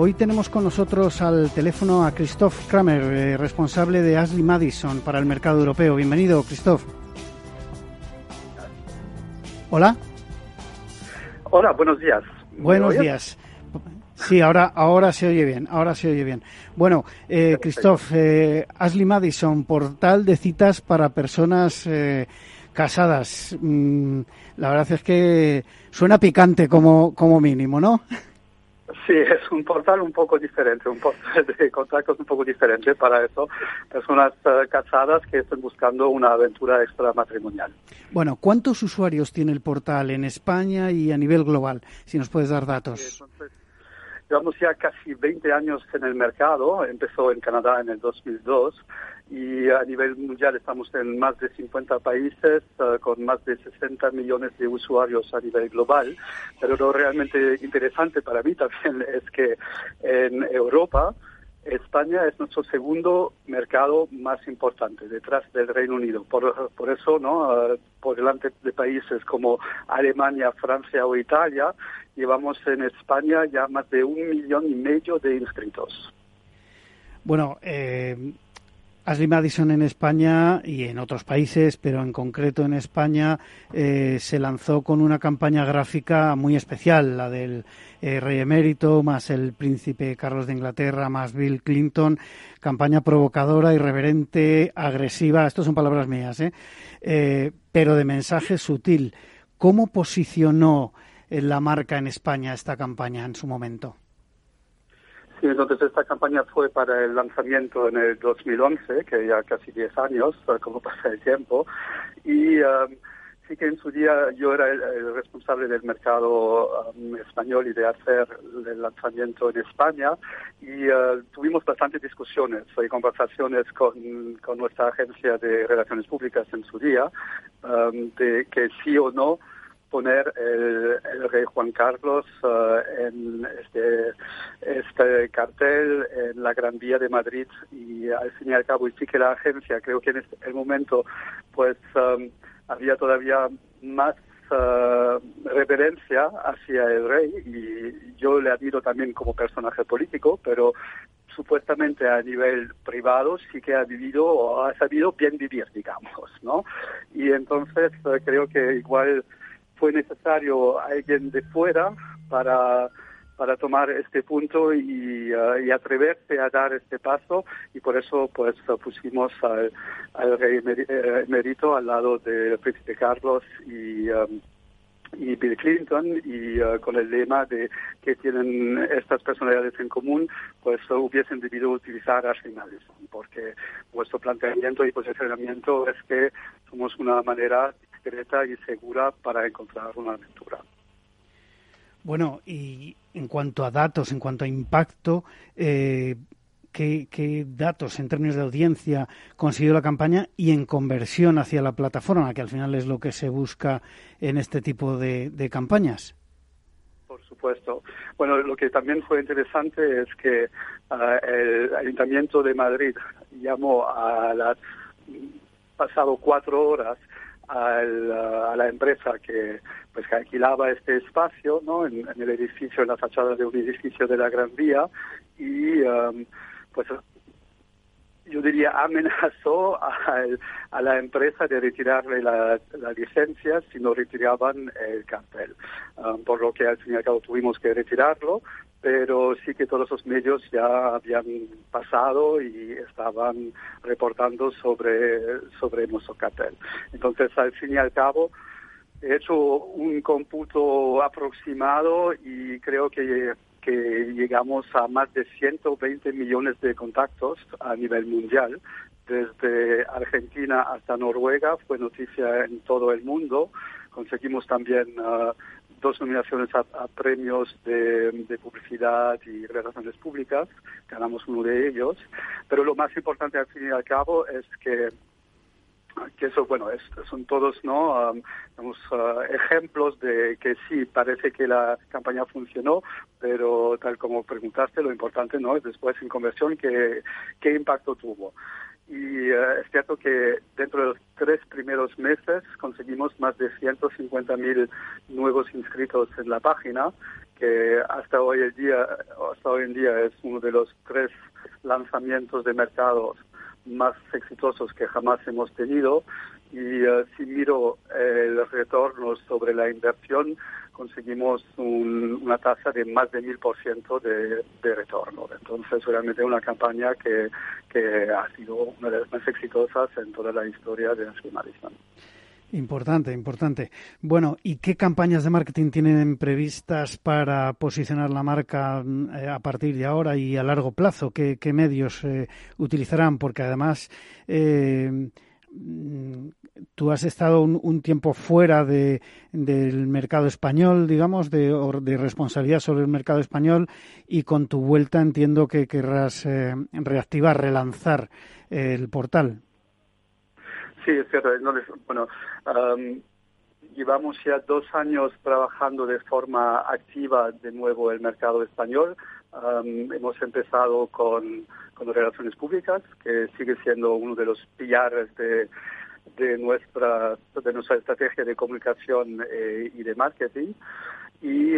Hoy tenemos con nosotros al teléfono a Christoph Kramer, eh, responsable de Ashley Madison para el mercado europeo. Bienvenido, Christoph. Hola. Hola, buenos días. Buenos días. Sí, ahora, ahora se oye bien, ahora se oye bien. Bueno, eh, Christoph, eh, Ashley Madison, portal de citas para personas eh, casadas. Mm, la verdad es que suena picante como, como mínimo, ¿no? Sí, es un portal un poco diferente, un portal de contactos un poco diferente para eso, personas uh, casadas que están buscando una aventura extramatrimonial. Bueno, ¿cuántos usuarios tiene el portal en España y a nivel global? Si nos puedes dar datos. Sí, entonces, llevamos ya casi 20 años en el mercado, empezó en Canadá en el 2002 y a nivel mundial estamos en más de 50 países uh, con más de 60 millones de usuarios a nivel global. Pero lo realmente interesante para mí también es que en Europa España es nuestro segundo mercado más importante detrás del Reino Unido. Por, por eso, ¿no? Uh, por delante de países como Alemania, Francia o Italia, llevamos en España ya más de un millón y medio de inscritos. Bueno, eh, Ashley Madison en España y en otros países, pero en concreto en España, eh, se lanzó con una campaña gráfica muy especial, la del eh, rey emérito, más el príncipe Carlos de Inglaterra, más Bill Clinton, campaña provocadora, irreverente, agresiva, estas son palabras mías, ¿eh? eh pero de mensaje sutil. ¿Cómo posicionó la marca en España esta campaña en su momento? Sí, entonces esta campaña fue para el lanzamiento en el 2011, que ya casi 10 años, como pasa el tiempo, y um, sí que en su día yo era el, responsable del mercado um, español y de hacer el lanzamiento en España, y uh, tuvimos bastantes discusiones. Y conversaciones con, con, nuestra agencia de relaciones públicas en su día, um, de que sí o no poner el, el, rey Juan Carlos uh, en este, este cartel en la Gran Vía de Madrid. Y al fin y al cabo y sí que la agencia creo que en este, el momento pues um, había todavía más uh, reverencia hacia el rey. Y yo le admiro también como personaje político pero supuestamente a nivel privado sí que ha vivido o ha sabido bien vivir digamos no y entonces uh, creo que igual fue necesario alguien de fuera para para tomar este punto y, uh, y, atreverse a dar este paso. Y por eso pues pusimos al, al rey emérito al lado del príncipe Carlos y um, y Bill Clinton. Y uh, con el lema de que tienen estas personalidades en común, pues hubiesen debido utilizar Ashley Madison, porque vuestro planteamiento y posicionamiento es que somos una manera y segura para encontrar una aventura. Bueno, y en cuanto a datos, en cuanto a impacto, eh, ¿qué, ¿qué, datos en términos de audiencia consiguió la campaña y en conversión hacia la plataforma, que al final es lo que se busca en este tipo de, de campañas? Por supuesto. Bueno, lo que también fue interesante es que uh, el Ayuntamiento de Madrid llamó a las pasado cuatro horas al, a la empresa que pues que alquilaba este espacio no en, el edificio en la fachada de un edificio de la Gran Vía y um, pues yo diría amenazó a, a, la empresa de retirarle la, la, licencia si no retiraban el cartel. Um, por lo que al fin y al cabo tuvimos que retirarlo pero sí que todos los medios ya habían pasado y estaban reportando sobre, sobre nuestro cartel. Entonces, al fin y al cabo, he hecho un cómputo aproximado y creo que, que llegamos a más de 120 millones de contactos a nivel mundial. Desde Argentina hasta Noruega fue noticia en todo el mundo. Conseguimos también uh, dos nominaciones a, premios de, publicidad y relaciones públicas, ganamos uno de ellos, pero lo más importante al fin y al cabo es que que eso, bueno, es, son todos ¿no? Um, ejemplos de que sí, parece que la campaña funcionó, pero tal como preguntaste, lo importante no es después en conversión qué, qué impacto tuvo. Y uh, es cierto que dentro de los tres primeros meses conseguimos más de 150.000 nuevos inscritos en la página, que hasta hoy, el día, hasta hoy en día es uno de los tres lanzamientos de mercados más exitosos que jamás hemos tenido. Y eh, si miro el retorno sobre la inversión, conseguimos una tasa de más de mil por ciento de retorno. Entonces, realmente una campaña que, que ha sido una de las más exitosas en toda la historia de Madison. Importante, importante. Bueno, ¿y qué campañas de marketing tienen previstas para posicionar la marca eh, a partir de ahora y a largo plazo? ¿Qué, medios eh, utilizarán? Porque además eh, tú has estado un, tiempo fuera de, del mercado español, digamos, de, responsabilidad sobre el mercado español y con tu vuelta entiendo que querrás reactivar, relanzar el portal. Sí, es cierto. bueno, llevamos ya dos años trabajando de forma activa de nuevo el mercado español. Hemos empezado con, con relaciones públicas, que sigue siendo uno de los pilares de, de nuestra de nuestra estrategia de comunicación eh, y de marketing y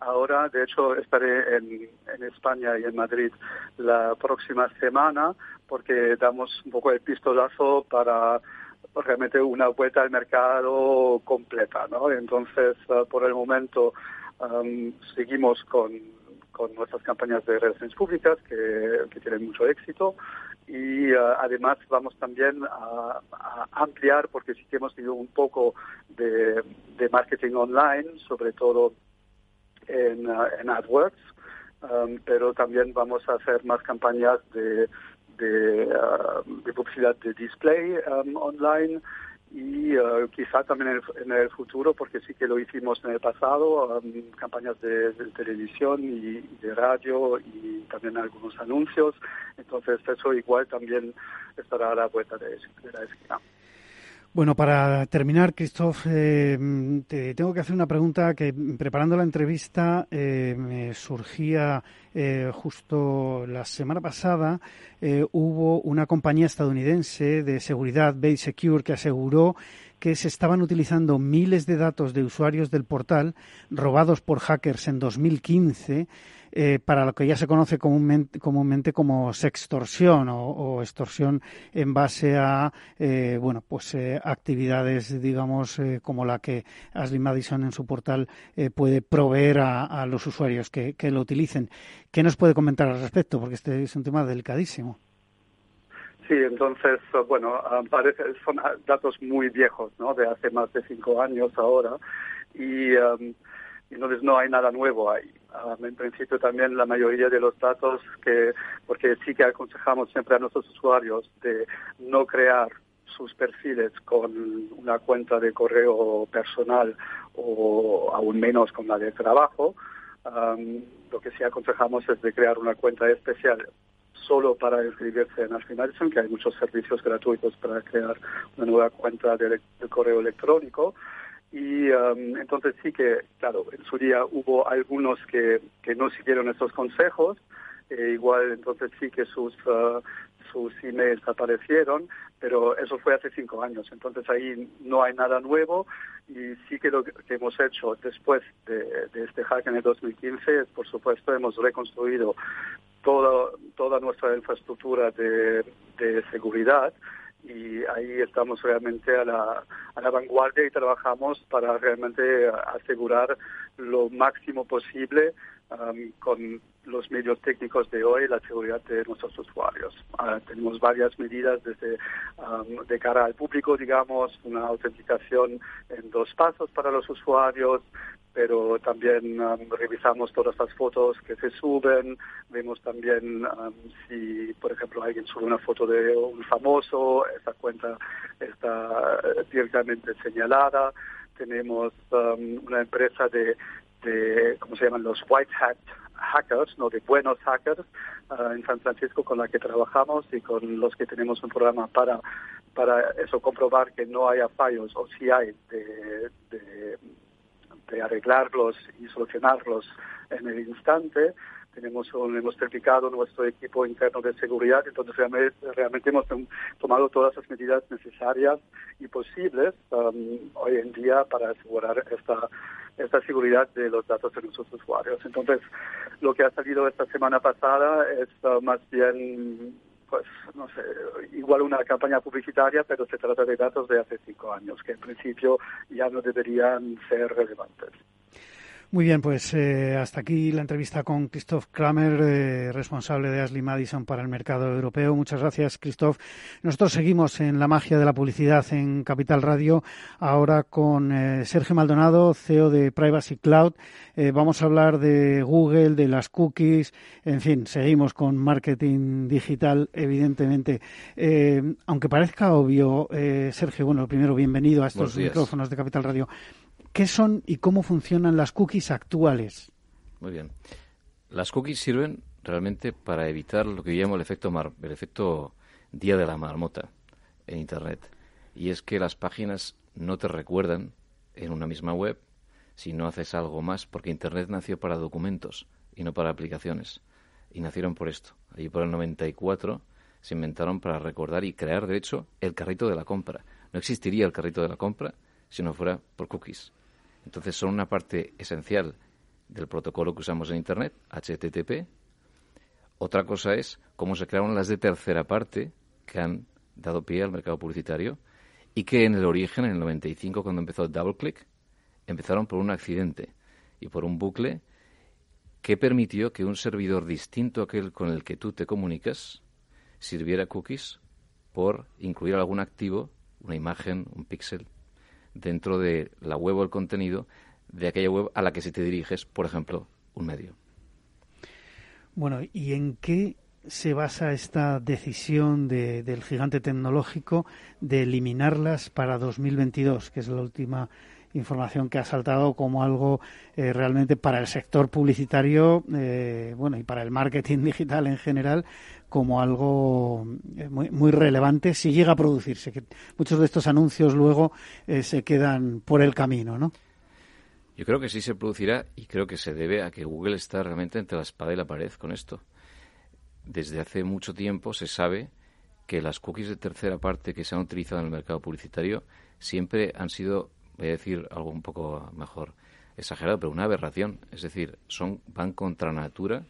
ahora de hecho estaré en, en, España y en Madrid la próxima semana porque damos un poco el pistolazo para realmente una vuelta al mercado completa, ¿no? Entonces, uh, por el momento, um, seguimos con, con nuestras campañas de relaciones públicas que, tienen mucho éxito. Y uh, además vamos también a, ampliar porque sí que hemos tenido un poco de, de marketing online, sobre todo en, uh, en AdWords, um, pero también vamos a hacer más campañas de Uh, de, publicidad de display um, online y uh, quizá también en el, futuro, porque sí que lo hicimos en el pasado, um, campañas de, televisión y, de radio y también algunos anuncios. Entonces eso igual también estará a la vuelta de, de la esquina. Bueno, para terminar, Christoph, eh, te tengo que hacer una pregunta que preparando la entrevista eh, me surgía eh, justo la semana pasada. hubo una compañía estadounidense de seguridad, Bay Secure, que aseguró que se estaban utilizando miles de datos de usuarios del portal robados por hackers en 2015 eh, para lo que ya se conoce comúnmente, comúnmente como sextorsión o, extorsión en base a eh, bueno pues eh, actividades digamos como la que Ashley Madison en su portal puede proveer a, los usuarios que, que, lo utilicen. ¿Qué nos puede comentar al respecto? Porque este es un tema delicadísimo. Sí, entonces, bueno, parece, son datos muy viejos, ¿no? De hace más de cinco años ahora. Y um, entonces no hay nada nuevo ahí. Ah, en principio también la mayoría de los datos que, porque sí que aconsejamos siempre a nuestros usuarios de no crear sus perfiles con una cuenta de correo personal o aún menos con la de trabajo. lo que sí aconsejamos es de crear una cuenta especial solo para inscribirse en Ashley que hay muchos servicios gratuitos para crear una nueva cuenta de correo electrónico. Y um, entonces sí que, claro, en su día hubo algunos que, que no siguieron estos consejos, e igual entonces sí que sus, uh, sus emails aparecieron, pero eso fue hace cinco años, entonces ahí no hay nada nuevo y sí que lo que hemos hecho después de, de este hack en el 2015 es, por supuesto, hemos reconstruido toda, toda nuestra infraestructura de, de seguridad y ahí estamos realmente a la, vanguardia y trabajamos para realmente asegurar lo máximo posible um, con los medios técnicos de hoy la seguridad de nuestros usuarios. Uh, tenemos varias medidas desde um, de cara al público, digamos, una autenticación en dos pasos para los usuarios, pero también um, revisamos todas las fotos que se suben, vemos también um, si, por ejemplo, alguien sube una foto de un famoso, esa cuenta está directamente señalada. tenemos um, una empresa de, de, ¿cómo se llaman? Los White Hat hackers, no de buenos hackers, uh, en San Francisco con la que trabajamos y con los que tenemos un programa para, para eso comprobar que no haya fallos o si hay de, de, de arreglarlos y solucionarlos en el instante tenemos un, hemos certificado nuestro equipo interno de seguridad, entonces realmente, realmente hemos tomado todas las medidas necesarias y posibles um, hoy en día para asegurar esta esta seguridad de los datos de nuestros usuarios. Entonces, lo que ha salido esta semana pasada es uh, más bien pues no sé, igual una campaña publicitaria, pero se trata de datos de hace cinco años, que en principio ya no deberían ser relevantes. Muy bien, pues eh, hasta aquí la entrevista con Christoph Kramer, eh, responsable de Ashley Madison para el mercado europeo. Muchas gracias, Christoph. Nosotros seguimos en la magia de la publicidad en Capital Radio, ahora con eh, Sergio Maldonado, CEO de Privacy Cloud. vamos a hablar de Google, de las cookies, en fin, seguimos con marketing digital, evidentemente. aunque parezca obvio, Sergio, bueno, primero, bienvenido a estos micrófonos de Capital Radio. ¿Qué son y cómo funcionan las cookies actuales? Muy bien. Las cookies sirven realmente para evitar lo que yo llamo el efecto, mar, el efecto día de la marmota en Internet. Y es que las páginas no te recuerdan en una misma web si no haces algo más, porque Internet nació para documentos y no para aplicaciones. Y nacieron por esto. Allí por el 94 se inventaron para recordar y crear, de hecho, el carrito de la compra. No existiría el carrito de la compra si no fuera por cookies. Entonces son una parte esencial del protocolo que usamos en Internet, HTTP. Otra cosa es cómo se crearon las de tercera parte que han dado pie al mercado publicitario y que en el origen, en el 95, cuando empezó DoubleClick, empezaron por un accidente y por un bucle que permitió que un servidor distinto a aquel con el que tú te comunicas sirviera cookies por incluir algún activo, una imagen, un píxel, dentro de la web o el contenido de aquella web a la que se te diriges, por ejemplo, un medio. Bueno, ¿y en qué se basa esta decisión del gigante tecnológico de eliminarlas para 2022, que es la última información que ha saltado como algo eh, realmente para el sector publicitario, eh, bueno, y para el marketing digital en general, como algo eh, muy, muy relevante si llega a producirse, que muchos de estos anuncios luego se quedan por el camino, ¿no? Yo creo que sí se producirá y creo que se debe a que Google está realmente entre la espada y la pared con esto. Desde hace mucho tiempo se sabe que las cookies de tercera parte que se han utilizado en el mercado publicitario siempre han sido voy a decir algo un poco mejor exagerado, pero una aberración. Es decir, son van contra natura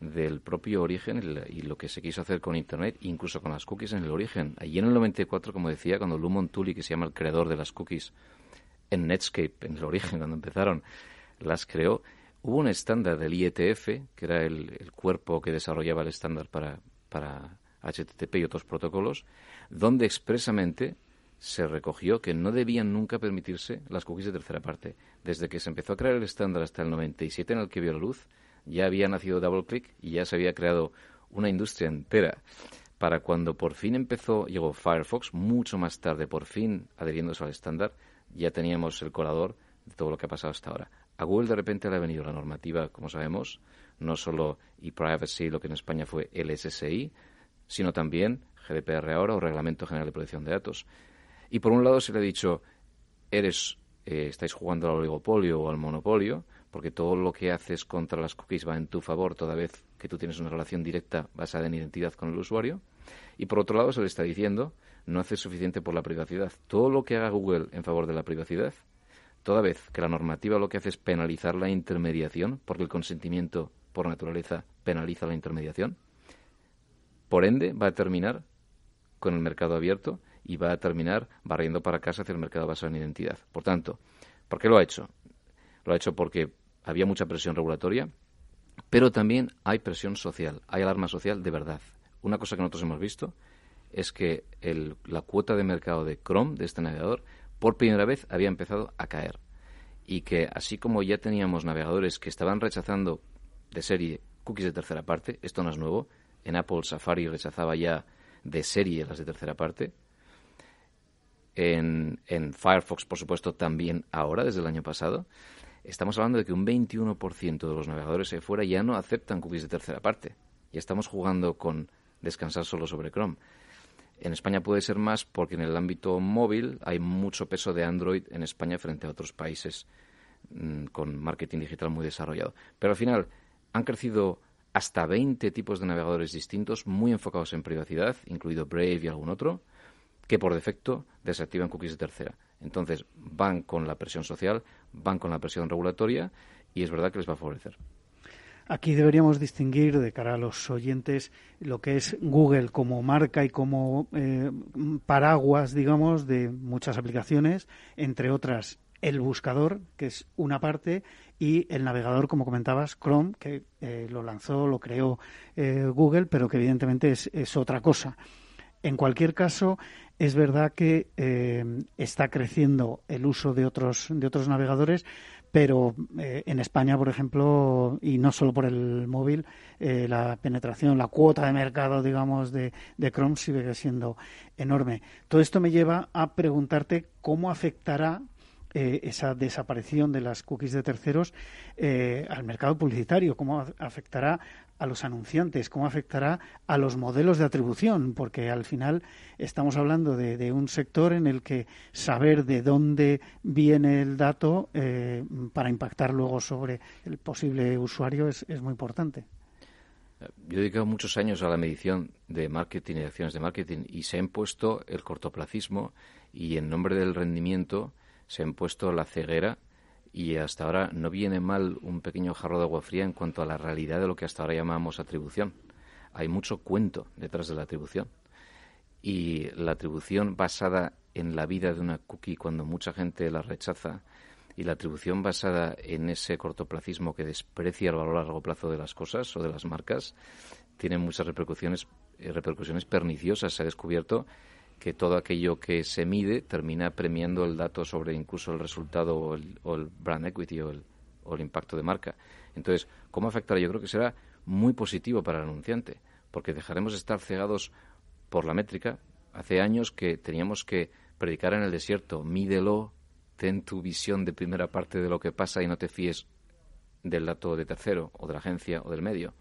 del propio origen y lo que se quiso hacer con Internet, incluso con las cookies en el origen. Allí en el 94, como decía, cuando Lumon Tully, que se llama el creador de las cookies en Netscape, en el origen, cuando empezaron, las creó, hubo un estándar del IETF, que era el, el cuerpo que desarrollaba el estándar para, para HTTP y otros protocolos, donde expresamente se recogió que no debían nunca permitirse las cookies de tercera parte. Desde que se empezó a crear el estándar hasta el 97 en el que vio la luz, ya había nacido DoubleClick y ya se había creado una industria entera para cuando por fin empezó, llegó Firefox, mucho más tarde, por fin adheriéndose al estándar, ya teníamos el colador de todo lo que ha pasado hasta ahora. A Google de repente le ha venido la normativa, como sabemos, no solo ePrivacy, lo que en España fue el SSI, sino también GDPR ahora o Reglamento General de Protección de Datos. Y por un lado se le ha dicho, eres, eh, estáis jugando al oligopolio o al monopolio, porque todo lo que haces contra las cookies va en tu favor toda vez que tú tienes una relación directa basada en identidad con el usuario. Y por otro lado se le está diciendo, no haces suficiente por la privacidad. Todo lo que haga Google en favor de la privacidad, toda vez que la normativa lo que hace es penalizar la intermediación, porque el consentimiento por naturaleza penaliza la intermediación, por ende va a terminar con el mercado abierto y va a terminar barriendo para casa hacia el mercado basado en identidad. Por tanto, ¿por qué lo ha hecho? Lo ha hecho porque había mucha presión regulatoria, pero también hay presión social, hay alarma social de verdad. Una cosa que nosotros hemos visto es que la cuota de mercado de Chrome, de este navegador, por primera vez había empezado a caer. Y que así como ya teníamos navegadores que estaban rechazando de serie cookies de tercera parte, esto no es nuevo, en Apple Safari rechazaba ya de serie las de tercera parte, en, Firefox, por supuesto, también ahora, desde el año pasado, estamos hablando de que un 21% de los navegadores de fuera ya no aceptan cookies de tercera parte. Ya estamos jugando con descansar solo sobre Chrome. En España puede ser más porque en el ámbito móvil hay mucho peso de Android en España frente a otros países mm, con marketing digital muy desarrollado. Pero al final han crecido hasta 20 tipos de navegadores distintos muy enfocados en privacidad, incluido Brave y algún otro, que por defecto desactivan cookies de tercera. Entonces van con la presión social, van con la presión regulatoria y es verdad que les va a favorecer. Aquí deberíamos distinguir de cara a los oyentes lo que es Google como marca y como eh, paraguas, digamos, de muchas aplicaciones, entre otras el buscador, que es una parte, y el navegador, como comentabas, Chrome, que eh, lo lanzó, lo creó eh, Google, pero que evidentemente es, es, otra cosa. En cualquier caso, es verdad que está creciendo el uso de otros, de otros navegadores, pero eh, en España, por ejemplo, y no solo por el móvil, eh, la penetración, la cuota de mercado, digamos, de, de, Chrome sigue siendo enorme. Todo esto me lleva a preguntarte cómo afectará eh, esa desaparición de las cookies de terceros al mercado publicitario, cómo afectará a los anunciantes, cómo afectará a los modelos de atribución, porque al final estamos hablando de, un sector en el que saber de dónde viene el dato eh, para impactar luego sobre el posible usuario es, muy importante. Yo he dedicado muchos años a la medición de marketing y de acciones de marketing y se ha impuesto el cortoplacismo y en nombre del rendimiento se ha impuesto la ceguera y hasta ahora no viene mal un pequeño jarro de agua fría en cuanto a la realidad de lo que hasta ahora llamamos atribución. Hay mucho cuento detrás de la atribución. Y la atribución basada en la vida de una cookie cuando mucha gente la rechaza y la atribución basada en ese cortoplacismo que desprecia el valor a largo plazo de las cosas o de las marcas tiene muchas repercusiones, eh, repercusiones perniciosas. Se ha descubierto que todo aquello que se mide termina premiando el dato sobre incluso el resultado o el, brand equity o el, o el, impacto de marca. Entonces, ¿cómo afectará? Yo creo que será muy positivo para el anunciante, porque dejaremos de estar cegados por la métrica. Hace años que teníamos que predicar en el desierto, mídelo, ten tu visión de primera parte de lo que pasa y no te fíes del dato de tercero o de la agencia o del medio.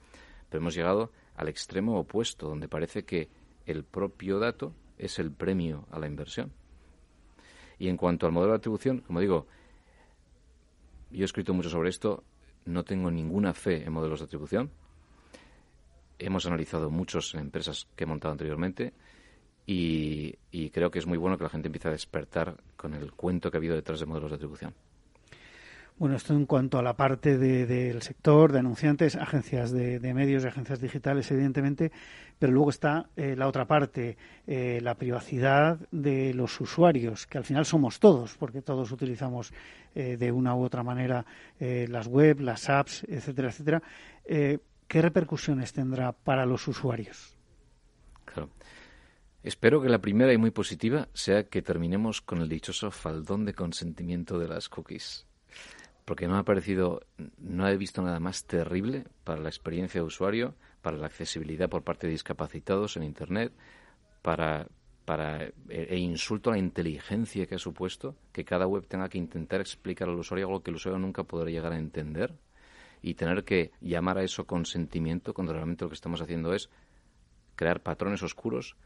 Pero hemos llegado al extremo opuesto, donde parece que el propio dato es el premio a la inversión. Y en cuanto al modelo de atribución, como digo, yo he escrito mucho sobre esto, no tengo ninguna fe en modelos de atribución. Hemos analizado muchos en empresas que he montado anteriormente y, y creo que es muy bueno que la gente empiece a despertar con el cuento que ha habido detrás de modelos de atribución. Bueno, esto en cuanto a la parte del sector, de anunciantes, agencias de, medios y agencias digitales, evidentemente, pero luego está eh, la otra parte, eh, la privacidad de los usuarios, que al final somos todos, porque todos utilizamos eh, de una u otra manera las web, las apps, etcétera, etcétera. ¿Qué repercusiones tendrá para los usuarios? Claro. Espero que la primera y muy positiva sea que terminemos con el dichoso faldón de consentimiento de las cookies porque no ha parecido, no he visto nada más terrible para la experiencia de usuario, para la accesibilidad por parte de discapacitados en Internet, para, para e, e insulto a la inteligencia que ha supuesto que cada web tenga que intentar explicar al usuario algo que el usuario nunca podrá llegar a entender. Y tener que llamar a eso consentimiento cuando realmente lo que estamos haciendo es crear patrones oscuros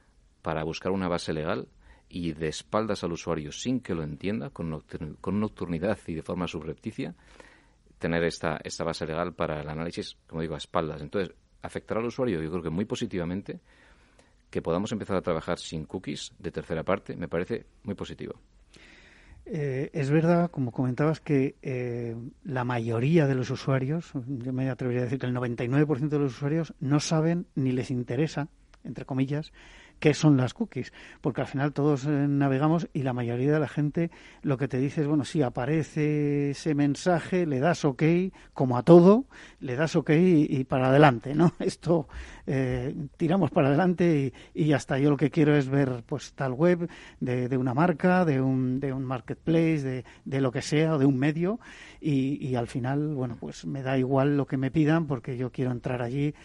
para buscar una base legal y de espaldas al usuario sin que lo entienda, con, nocturnidad y de forma subrepticia, tener esta, esta base legal para el análisis, como digo, a espaldas. Entonces, afectará al usuario, yo creo que muy positivamente, que podamos empezar a trabajar sin cookies de tercera parte, me parece muy positivo. Eh, es verdad, como comentabas, que eh, la mayoría de los usuarios, yo me atrevería a decir que el 99% de los usuarios no saben ni les interesa, entre comillas, qué son las cookies, porque al final todos eh, navegamos y la mayoría de la gente lo que te dice es, bueno, si aparece ese mensaje, le das OK, como a todo, le das OK y, para adelante, ¿no? Esto eh, tiramos para adelante y, está. Yo lo que quiero es ver pues tal web de, una marca, de un, de un marketplace, de, lo que sea, de un medio y, y al final, bueno, pues me da igual lo que me pidan porque yo quiero entrar allí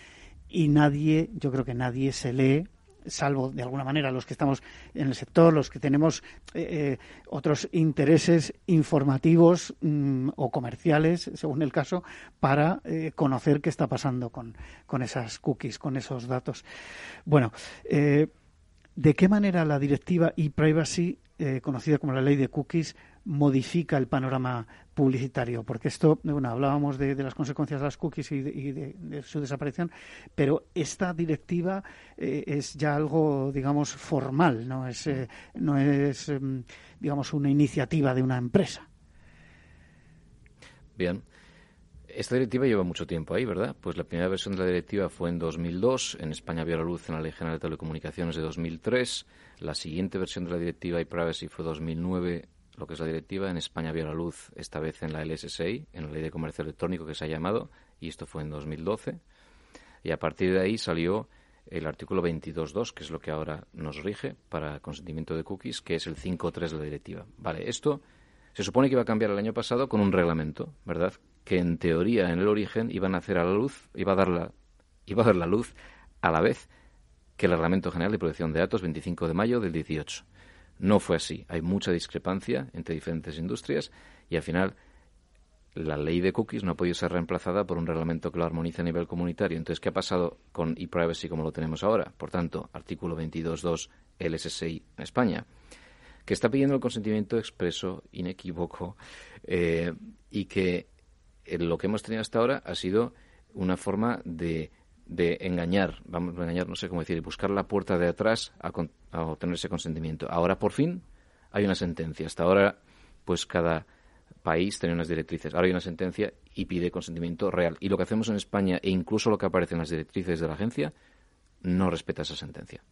y nadie, yo creo que nadie se lee salvo de alguna manera los que estamos en el sector, los que tenemos eh, otros intereses informativos mm, o comerciales, según el caso, para conocer qué está pasando con, con, esas cookies, con esos datos. Bueno, ¿de qué manera la directiva e-privacy, conocida como la ley de cookies, modifica el panorama publicitario, porque esto, bueno, hablábamos de, las consecuencias de las cookies y de, su desaparición, pero esta directiva eh, es ya algo, digamos, formal, no es, eh, no es, em, digamos, una iniciativa de una empresa. Bien. Esta directiva lleva mucho tiempo ahí, ¿verdad? Pues la primera versión de la directiva fue en 2002, en España vio la luz en la Ley General de Telecomunicaciones de 2003, la siguiente versión de la directiva e-privacy fue 2009 lo que es la directiva. En España vio la luz esta vez en la LSSI, en la Ley de Comercio Electrónico que se ha llamado, y esto fue en 2012. Y a partir de ahí salió el artículo 22.2, que es lo que ahora nos rige para consentimiento de cookies, que es el 5.3 de la directiva. Vale, esto se supone que iba a cambiar el año pasado con un reglamento, ¿verdad? Que en teoría, en el origen, iban a hacer a la luz, iba a dar la, iba a dar la luz a la vez que el Reglamento General de Protección de Datos 25 de mayo del 18. No fue así. Hay mucha discrepancia entre diferentes industrias y al final la ley de cookies no ha podido ser reemplazada por un reglamento que lo armonice a nivel comunitario. Entonces, ¿qué ha pasado con ePrivacy como lo tenemos ahora? Por tanto, artículo 22.2 LSSI en España, que está pidiendo el consentimiento expreso, inequívoco, eh, y que eh, lo que hemos tenido hasta ahora ha sido una forma de de engañar, vamos a engañar, no sé cómo decir, buscar la puerta de atrás a, obtener ese consentimiento. Ahora, por fin, hay una sentencia. Hasta ahora, pues cada país tenía unas directrices. Ahora hay una sentencia y pide consentimiento real. Y lo que hacemos en España, e incluso lo que aparece en las directrices de la agencia, no respeta esa sentencia.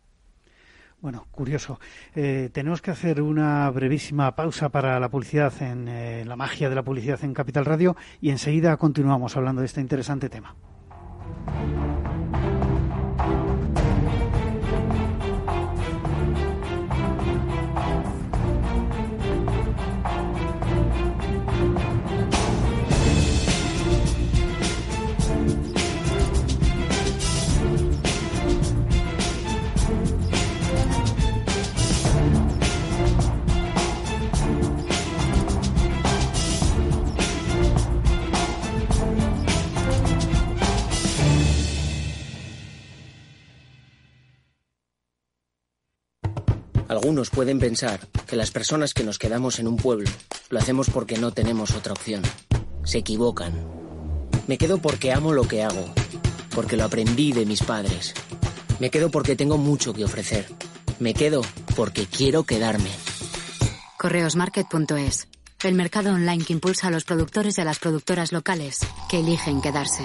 Bueno, curioso. Eh, tenemos que hacer una brevísima pausa para la publicidad en eh, la magia de la publicidad en Capital Radio y enseguida continuamos hablando de este interesante tema. Algunos pueden pensar que las personas que nos quedamos en un pueblo lo hacemos porque no tenemos otra opción. Se equivocan. Me quedo porque amo lo que hago, porque lo aprendí de mis padres. Me quedo porque tengo mucho que ofrecer. Me quedo porque quiero quedarme. Correosmarket.es, el mercado online que impulsa a los productores y a las productoras locales que eligen quedarse.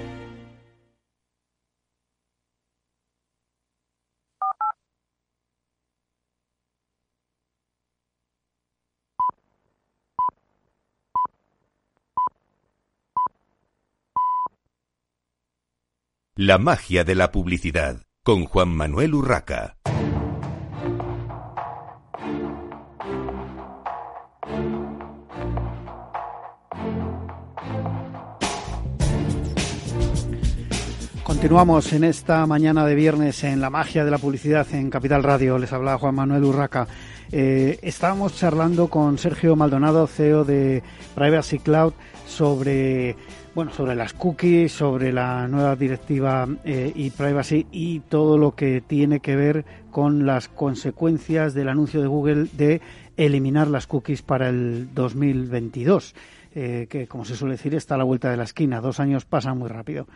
La magia de la publicidad con Juan Manuel Urraca. Continuamos en esta mañana de viernes en la magia de la publicidad en Capital Radio. Les habla Juan Manuel Urraca. Eh, estábamos charlando con Sergio Maldonado, CEO de Privacy Cloud, sobre bueno sobre las cookies, sobre la nueva directiva eh, y privacy y todo lo que tiene que ver con las consecuencias del anuncio de Google de eliminar las cookies para el 2022, eh, que como se suele decir está a la vuelta de la esquina. Dos años pasan muy rápido.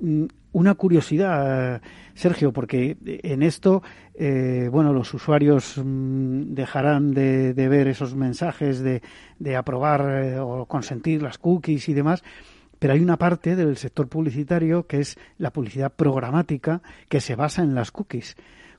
Mm, una curiosidad, Sergio, porque en esto, eh, bueno, los usuarios mm, dejarán de, ver esos mensajes de, aprobar eh, o consentir las cookies y demás, pero hay una parte del sector publicitario que es la publicidad programática que se basa en las cookies.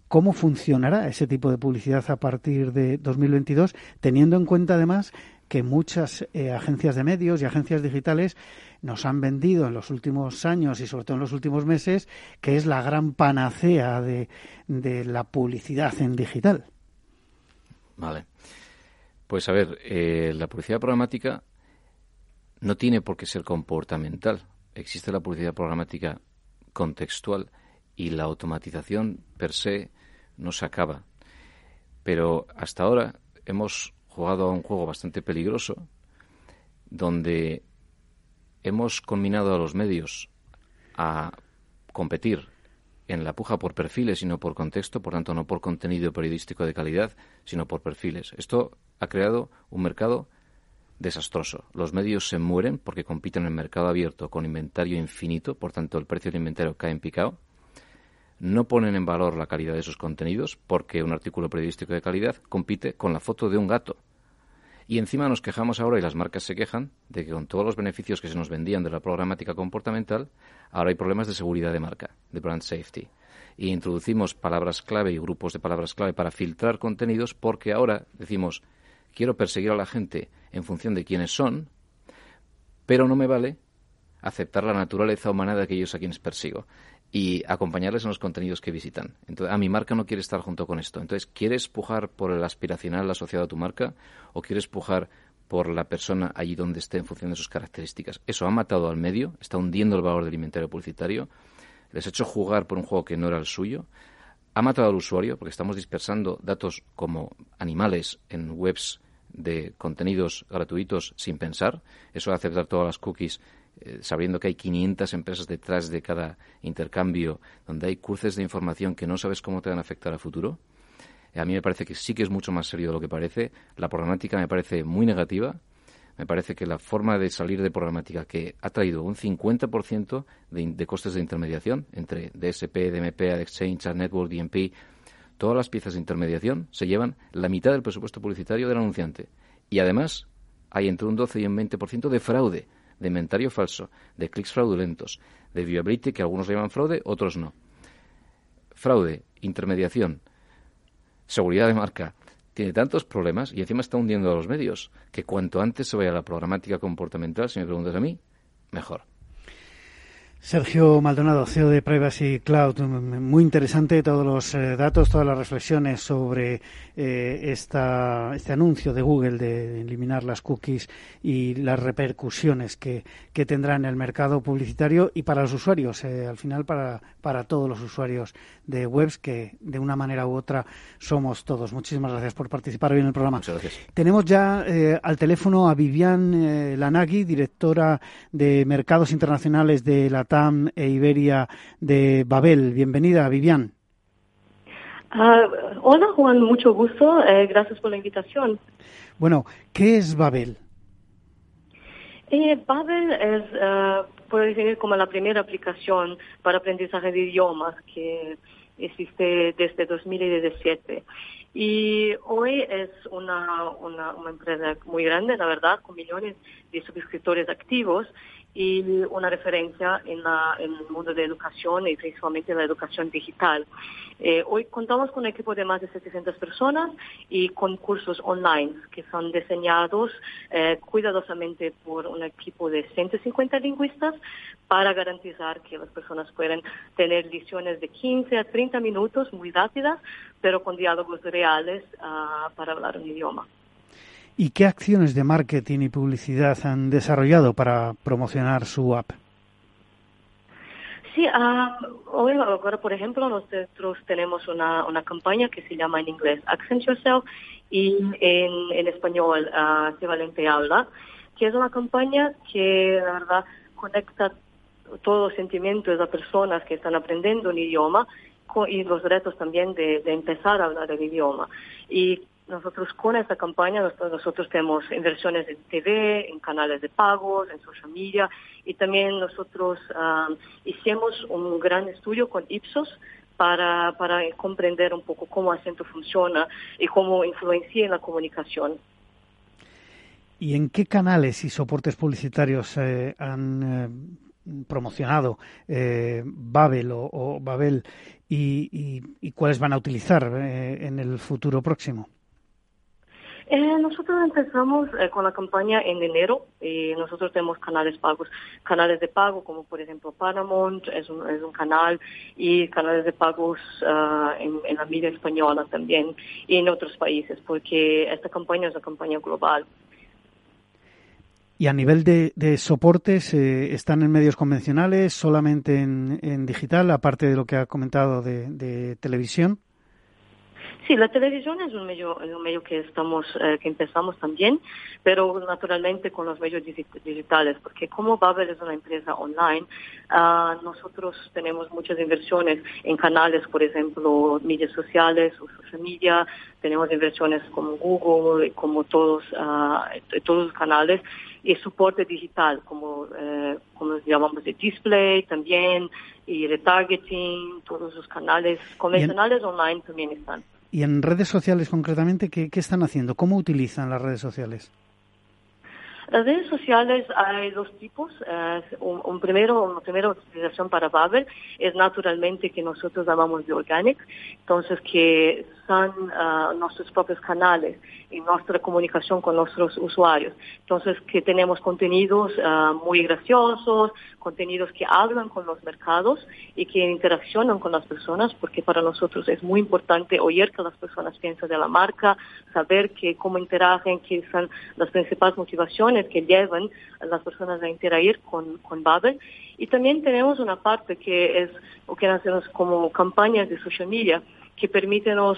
¿Cómo funcionará ese tipo de publicidad a partir de 2022, teniendo en cuenta además que muchas eh, agencias de medios y agencias digitales nos han vendido en los últimos años y sobre todo en los últimos meses, que es la gran panacea de, la publicidad en digital. Vale. Pues a ver, eh, la publicidad programática no tiene por qué ser comportamental. Existe la publicidad programática contextual y la automatización per se no se acaba. Pero hasta ahora hemos jugado a un juego bastante peligroso donde hemos combinado a los medios a competir en la puja por perfiles y no por contexto, por tanto no por contenido periodístico de calidad, sino por perfiles. Esto ha creado un mercado desastroso. Los medios se mueren porque compiten en el mercado abierto con inventario infinito, por tanto el precio del inventario cae en picado. No ponen en valor la calidad de sus contenidos porque un artículo periodístico de calidad compite con la foto de un gato y encima nos quejamos ahora, y las marcas se quejan, de que con todos los beneficios que se nos vendían de la programática comportamental, ahora hay problemas de seguridad de marca, de brand safety. Y introducimos palabras clave y grupos de palabras clave para filtrar contenidos porque ahora decimos, quiero perseguir a la gente en función de quiénes son, pero no me vale aceptar la naturaleza humana de aquellos a quienes persigo y acompañarles en los contenidos que visitan. Entonces, a mi marca no quiere estar junto con esto. Entonces, ¿quieres pujar por el aspiracional asociado a tu marca o quieres pujar por la persona allí donde esté en función de sus características? Eso ha matado al medio, está hundiendo el valor del inventario publicitario, les ha hecho jugar por un juego que no era el suyo, ha matado al usuario porque estamos dispersando datos como animales en webs de contenidos gratuitos sin pensar. Eso de aceptar todas las cookies eh, sabiendo que hay 500 empresas detrás de cada intercambio, donde hay cruces de información que no sabes cómo te van a afectar a futuro, eh, a mí me parece que sí que es mucho más serio de lo que parece. La programática me parece muy negativa. Me parece que la forma de salir de programática que ha traído un 50% de, de costes de intermediación entre DSP, DMP, Exchange, Ad Network, DMP, todas las piezas de intermediación se llevan la mitad del presupuesto publicitario del anunciante. Y además hay entre un 12 y un 20% de fraude de inventario falso, de clics fraudulentos, de viability, que algunos llaman fraude, otros no. Fraude, intermediación, seguridad de marca, tiene tantos problemas y encima está hundiendo a los medios que cuanto antes se vaya a la programática comportamental, si me preguntas a mí, mejor. Sergio Maldonado, CEO de Privacy Cloud, muy interesante todos los eh, datos, todas las reflexiones sobre eh, esta, este anuncio de Google de eliminar las cookies y las repercusiones que, que tendrá en el mercado publicitario y para los usuarios, eh, al final para, para todos los usuarios de webs que de una manera u otra somos todos. Muchísimas gracias por participar hoy en el programa. Muchas gracias. Tenemos ya al teléfono a Vivian Lanagui, directora de Mercados Internacionales de la TAM e Iberia de Babel. Bienvenida, Vivian. Ah, hola Juan, mucho gusto. Eh, gracias por la invitación. Bueno, ¿qué es Babel? Eh, Babel es, uh, puedo decir, como la primera aplicación para aprendizaje de idiomas que existe desde 2017. Y hoy es una, una, una empresa muy grande, la verdad, con millones de suscriptores activos y una referencia en, el mundo de educación y principalmente en la educación digital. Eh, hoy contamos con un equipo de más de 700 personas y con cursos online que son diseñados eh, cuidadosamente por un equipo de 150 lingüistas para garantizar que las personas puedan tener lecciones de 15 a 30 minutos muy rápidas, pero con diálogos reales ah, para hablar un idioma. ¿Y qué acciones de marketing y publicidad han desarrollado para promocionar su app? Sí, hoy ahora por ejemplo nosotros tenemos una, una campaña que se llama en inglés Accent Yourself y en, en español uh, Se Valente Habla, que es una campaña que la verdad conecta todos los sentimientos de personas que están aprendiendo un idioma y los retos también de, de empezar a hablar el idioma. Y nosotros con esta campaña, nosotros, tenemos inversiones en TV, en canales de pagos, en social media y también nosotros um, hicimos un gran estudio con Ipsos para, comprender un poco cómo acento funciona y cómo influencia en la comunicación. ¿Y en qué canales y soportes publicitarios eh, han eh, promocionado eh, Babel o, Babel y, y, cuáles van a utilizar en el futuro próximo? Eh, nosotros empezamos eh, con la campaña en enero y nosotros tenemos canales pagos, canales de pago como por ejemplo Paramount es un, es un canal y canales de pagos uh, en, la media española también y en otros países porque esta campaña es una campaña global. Y a nivel de, de soportes, eh, ¿están en medios convencionales, solamente en, en, digital, aparte de lo que ha comentado de, de televisión? Sí, la televisión es un medio, un medio que estamos, eh, que empezamos también, pero naturalmente con los medios digitales, porque como Babel es una empresa online, uh, nosotros tenemos muchas inversiones en canales, por ejemplo, medios sociales o social media, tenemos inversiones como Google, como todos, uh, todos los canales, y soporte digital, como, eh, como llamamos de display también, y retargeting, todos los canales convencionales online también están. Y en redes sociales concretamente, ¿qué, qué están haciendo? ¿Cómo utilizan las redes sociales? Las redes sociales hay dos tipos. un, primero, una primera utilización para Babel es naturalmente que nosotros llamamos de organic, entonces que son ah, nuestros propios canales y nuestra comunicación con nuestros usuarios. Entonces que tenemos contenidos ah, muy graciosos, contenidos que hablan con los mercados y que interaccionan con las personas, porque para nosotros es muy importante oír que las personas piensan de la marca, saber que cómo interagen, qué son las principales motivaciones que llevan a las personas a interagir con, con Babel. Y también tenemos una parte que es lo que hacemos como campañas de social media que permiten uh,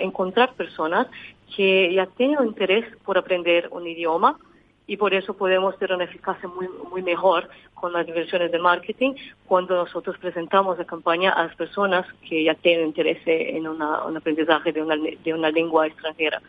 encontrar personas que ya tienen interés por aprender un idioma y por eso podemos tener una eficacia muy, muy mejor con las inversiones de marketing cuando nosotros presentamos la campaña a las personas que ya tienen interés en una, un aprendizaje de una, de una lengua extranjera.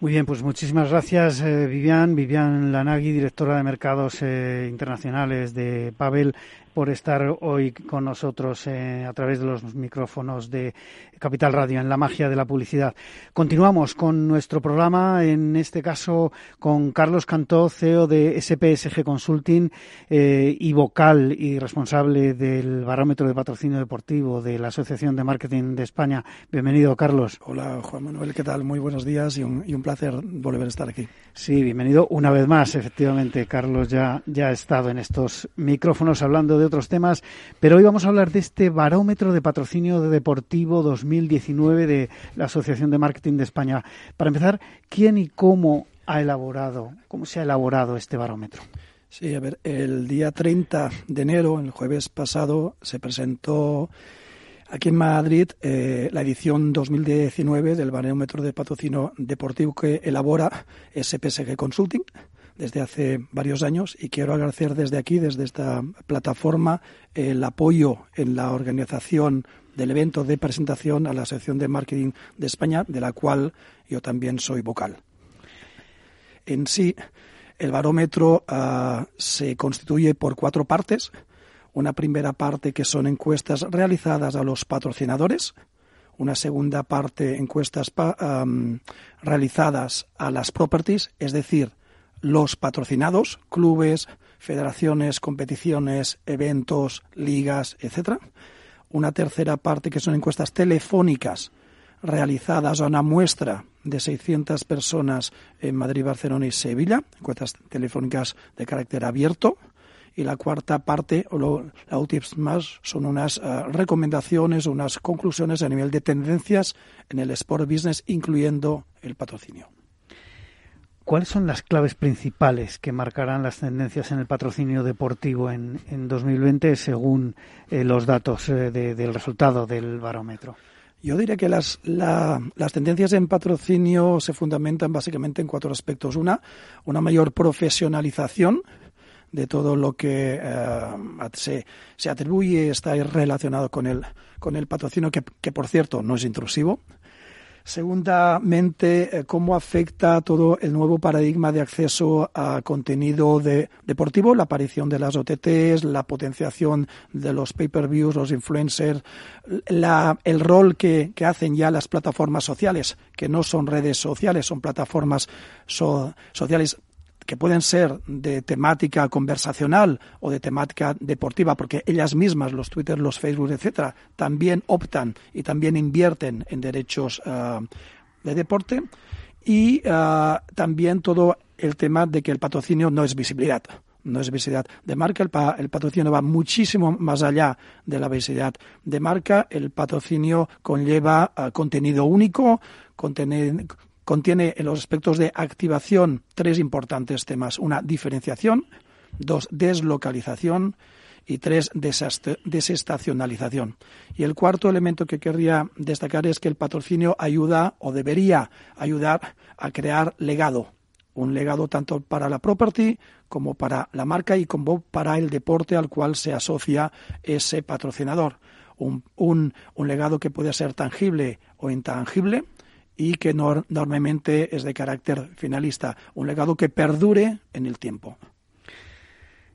Muy bien, pues muchísimas gracias, eh, Vivian. Vivian Lanagui, directora de Mercados eh, Internacionales de Pavel por estar hoy con nosotros eh, a través de los micrófonos de Capital Radio en la magia de la publicidad. Continuamos con nuestro programa, en este caso con Carlos Cantó, CEO de SPSG Consulting eh, y vocal y responsable del barómetro de patrocinio deportivo de la Asociación de Marketing de España. Bienvenido, Carlos. Hola, Juan Manuel, ¿qué tal? Muy buenos días y un, y un placer volver a estar aquí. Sí, bienvenido una vez más. Efectivamente, Carlos ya, ya ha estado en estos micrófonos hablando de otros temas, pero hoy vamos a hablar de este barómetro de patrocinio deportivo 2019 de la Asociación de Marketing de España. Para empezar, ¿quién y cómo ha elaborado, cómo se ha elaborado este barómetro? Sí, a ver, el día 30 de enero, el jueves pasado, se presentó aquí en Madrid eh, la edición 2019 del barómetro de patrocinio deportivo que elabora SPSG Consulting desde hace varios años y quiero agradecer desde aquí, desde esta plataforma, el apoyo en la organización del evento de presentación a la Asociación de Marketing de España, de la cual yo también soy vocal. En sí, el barómetro ah, se constituye por cuatro partes. Una primera parte que son encuestas realizadas a los patrocinadores, una segunda parte encuestas realizadas a las properties, es decir, los patrocinados, clubes, federaciones, competiciones, eventos, ligas, etcétera. Una tercera parte que son encuestas telefónicas realizadas a una muestra de 600 personas en Madrid, Barcelona y Sevilla, encuestas telefónicas de carácter abierto. Y la cuarta parte, o la última más, son unas uh, recomendaciones, unas conclusiones a nivel de tendencias en el sport business, incluyendo el patrocinio. ¿Cuáles son las claves principales que marcarán las tendencias en el patrocinio deportivo en, en 2020 según eh, los datos eh, del resultado del barómetro? Yo diría que las, las tendencias en patrocinio se fundamentan básicamente en cuatro aspectos. Una, una mayor profesionalización de todo lo que eh, se, se, atribuye está relacionado con el, con el patrocinio, que, que por cierto no es intrusivo. Segundamente, eh, cómo afecta todo el nuevo paradigma de acceso a contenido deportivo, la aparición de las OTTs, la potenciación de los pay-per-views, los influencers, el rol que, hacen ya las plataformas sociales, que no son redes sociales, son plataformas sociales que pueden ser de temática conversacional o de temática deportiva, porque ellas mismas, los Twitter, los Facebook, etcétera, también optan y también invierten en derechos ah, de deporte. Y ah, también todo el tema de que el patrocinio no es visibilidad no es visibilidad de marca, el, el, patrocinio va muchísimo más allá de la visibilidad de marca, el patrocinio conlleva ah, contenido único, contenido, Contiene en los aspectos de activación tres importantes temas. Una, diferenciación. Dos, deslocalización. Y tres, desestacionalización. Y el cuarto elemento que querría destacar es que el patrocinio ayuda o debería ayudar a crear legado. Un legado tanto para la property como para la marca y como para el deporte al cual se asocia ese patrocinador. Un, un, un legado que puede ser tangible o intangible, y que normalmente es de carácter finalista, un legado que perdure en el tiempo.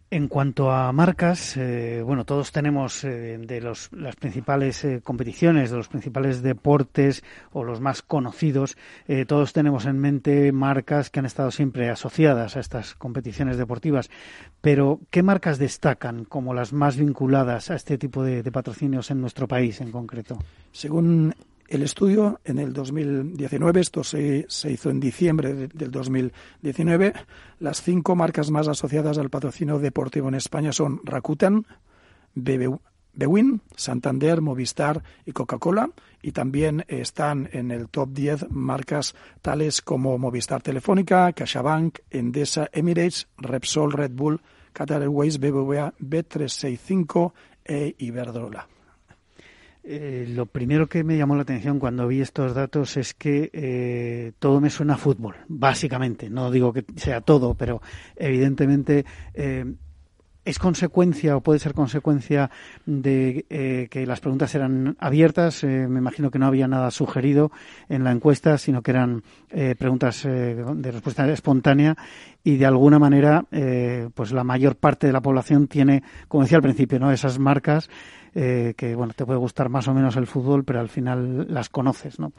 En cuanto a marcas, eh, bueno, todos tenemos eh, de los, las principales eh, competiciones, de los principales deportes o los más conocidos, todos tenemos en mente marcas que han estado siempre asociadas a estas competiciones deportivas. Pero, ¿qué marcas destacan como las más vinculadas a este tipo de, de patrocinios en nuestro país en concreto? Según el estudio en el 2019, esto se, hizo en diciembre del 2019, las cinco marcas más asociadas al patrocinio deportivo en España son Rakuten, Bewin, Santander, Movistar y Coca-Cola. Y también están en el top 10 marcas tales como Movistar Telefónica, CaixaBank, Endesa, Emirates, Repsol, Red Bull, Qatar Airways, BBVA, B365 e Iberdrola. Eh, lo primero que me llamó la atención cuando vi estos datos es que eh, todo me suena a fútbol, básicamente. No digo que sea todo, pero evidentemente eh, es consecuencia o puede ser consecuencia de que las preguntas eran abiertas. me imagino que no había nada sugerido en la encuesta, sino que eran preguntas de respuesta espontánea y de alguna manera, pues la mayor parte de la población tiene, como decía al principio, no esas marcas eh, que bueno, te puede gustar más o menos el fútbol, pero al final las conoces, ¿no?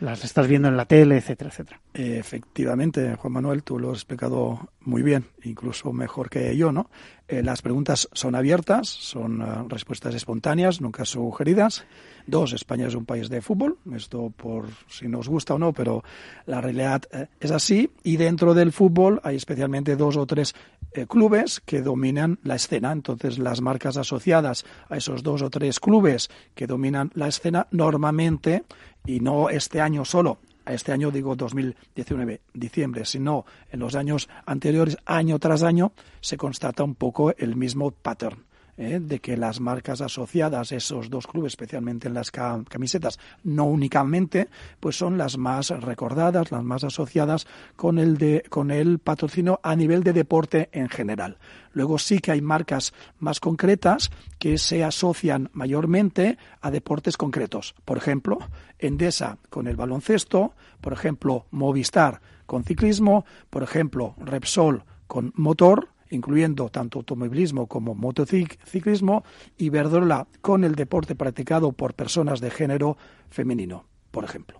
Las estás viendo en la tele, etcétera, etcétera. Efectivamente, Juan Manuel, tú lo has explicado muy bien, incluso mejor que yo, ¿no? Eh, las preguntas son abiertas, son uh, respuestas espontáneas, nunca sugeridas. Dos, España es un país de fútbol, esto por si nos gusta o no, pero la realidad eh, es así. Y dentro del fútbol hay especialmente dos o tres eh, clubes que dominan la escena. Entonces, las marcas asociadas a esos dos o tres clubes que dominan la escena normalmente, y no este año solo, este año digo 2019, diciembre, sino en los años anteriores, año tras año, se constata un poco el mismo pattern. ¿Eh? de que las marcas asociadas a esos dos clubes, especialmente en las camisetas, no únicamente, pues son las más recordadas, las más asociadas con el, de, con el patrocinio a nivel de deporte en general. Luego sí que hay marcas más concretas que se asocian mayormente a deportes concretos. Por ejemplo, Endesa con el baloncesto, por ejemplo, Movistar con ciclismo, por ejemplo, Repsol con motor, incluyendo tanto automovilismo como motociclismo, y Verdola con el deporte practicado por personas de género femenino, por ejemplo.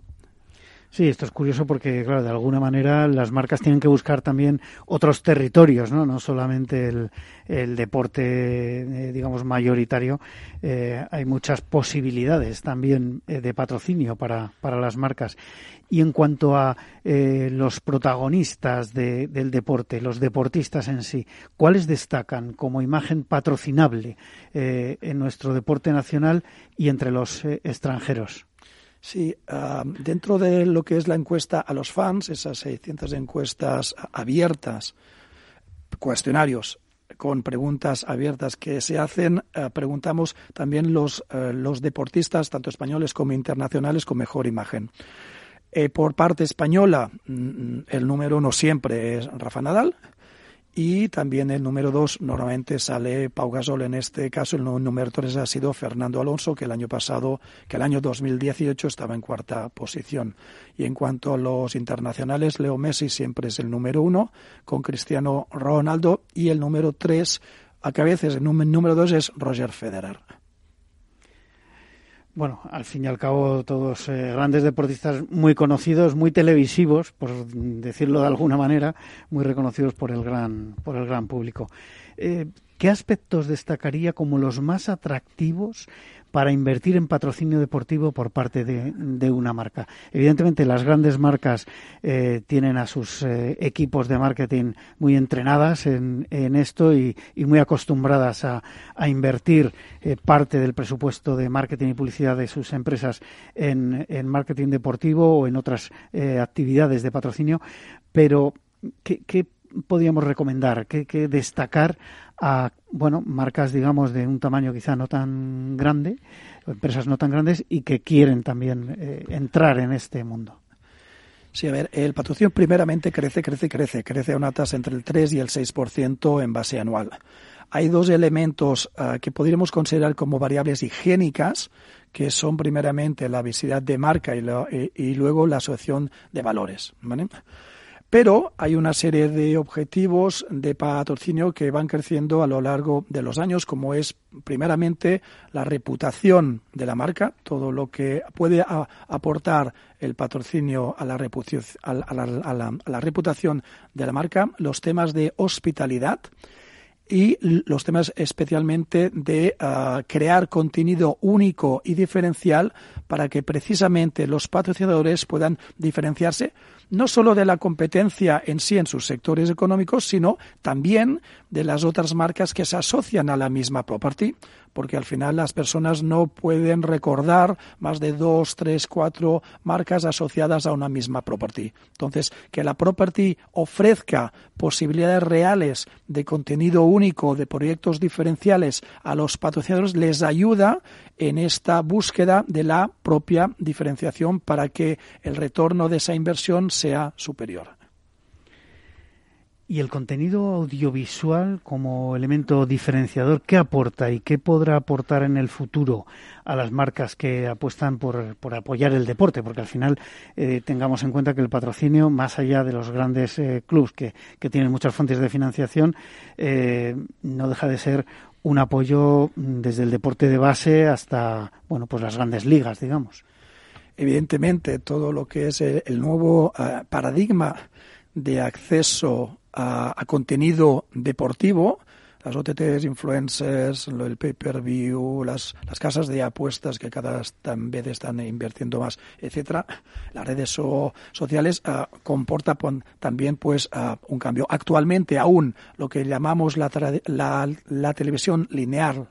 Sí, esto es curioso porque, claro, de alguna manera las marcas tienen que buscar también otros territorios, ¿no? No solamente el, deporte, eh, digamos, mayoritario. Eh, hay muchas posibilidades también eh, de patrocinio para, para las marcas. Y en cuanto a los protagonistas del deporte, los deportistas en sí, ¿cuáles destacan como imagen patrocinable en nuestro deporte nacional y entre los extranjeros? Sí, dentro de lo que es la encuesta a los fans, esas 600 encuestas abiertas, cuestionarios con preguntas abiertas que se hacen, ah, preguntamos también los, ah, los deportistas, tanto españoles como internacionales, con mejor imagen. Eh, por parte española, mm, el número uno siempre es Rafa Nadal, y también el número dos normalmente sale Pau Gasol. En este caso, el número tres ha sido Fernando Alonso, que el año pasado, que el año 2018 estaba en cuarta posición. Y en cuanto a los internacionales, Leo Messi siempre es el número uno, con Cristiano Ronaldo. Y el número tres, a que a veces el número dos es Roger Federer. Bueno, al fin y al cabo, todos eh, grandes deportistas muy conocidos, muy televisivos, por decirlo de alguna manera, muy reconocidos por el gran, por el gran público. Eh, ¿Qué aspectos destacaría como los más atractivos para invertir en patrocinio deportivo por parte de, una marca. Evidentemente, las grandes marcas eh, tienen a sus eh, equipos de marketing muy entrenadas en, esto y, muy acostumbradas a, invertir eh, parte del presupuesto de marketing y publicidad de sus empresas en, marketing deportivo o en otras actividades de patrocinio. Pero, ¿qué, podríamos recomendar? ¿Qué, qué destacar a bueno marcas digamos de un tamaño quizá no tan grande empresas no tan grandes y que quieren también eh, entrar en este mundo Sí, a ver, el patrocinio primeramente crece, crece, crece, crece a una tasa entre el 3 y el 6% en base anual. Hay dos elementos ah, que podríamos considerar como variables higiénicas, que son primeramente la visibilidad de marca y, y luego la asociación de valores. ¿vale? Pero hay una serie de objetivos de patrocinio que van creciendo a lo largo de los años, como es primeramente la reputación de la marca, todo lo que puede aportar el patrocinio a la, reputación de la marca, los temas de hospitalidad, y los temas especialmente de ah, crear contenido único y diferencial para que precisamente los patrocinadores puedan diferenciarse no solo de la competencia en sí en sus sectores económicos, sino también de las otras marcas que se asocian a la misma property, porque al final las personas no pueden recordar más de dos, tres, cuatro marcas asociadas a una misma property. Entonces, que la property ofrezca posibilidades reales de contenido único, de proyectos diferenciales a los patrocinadores, les ayuda en esta búsqueda de la propia diferenciación para que el retorno de esa inversión sea superior. ¿Y el contenido audiovisual como elemento diferenciador, qué aporta y qué podrá aportar en el futuro a las marcas que apuestan por, apoyar el deporte? Porque al final eh, tengamos en cuenta que el patrocinio, más allá de los grandes eh, clubes que, tienen muchas fuentes de financiación, eh, no deja de ser un apoyo desde el deporte de base hasta bueno pues las grandes ligas, digamos. Evidentemente, todo lo que es el, nuevo paradigma de acceso a, contenido deportivo, las OTTs, influencers, el pay-per-view, las, las casas de apuestas que cada vez están invirtiendo más, etcétera, las redes sociales uh, comporta también pues uh, un cambio. Actualmente aún lo que llamamos la, la, la televisión lineal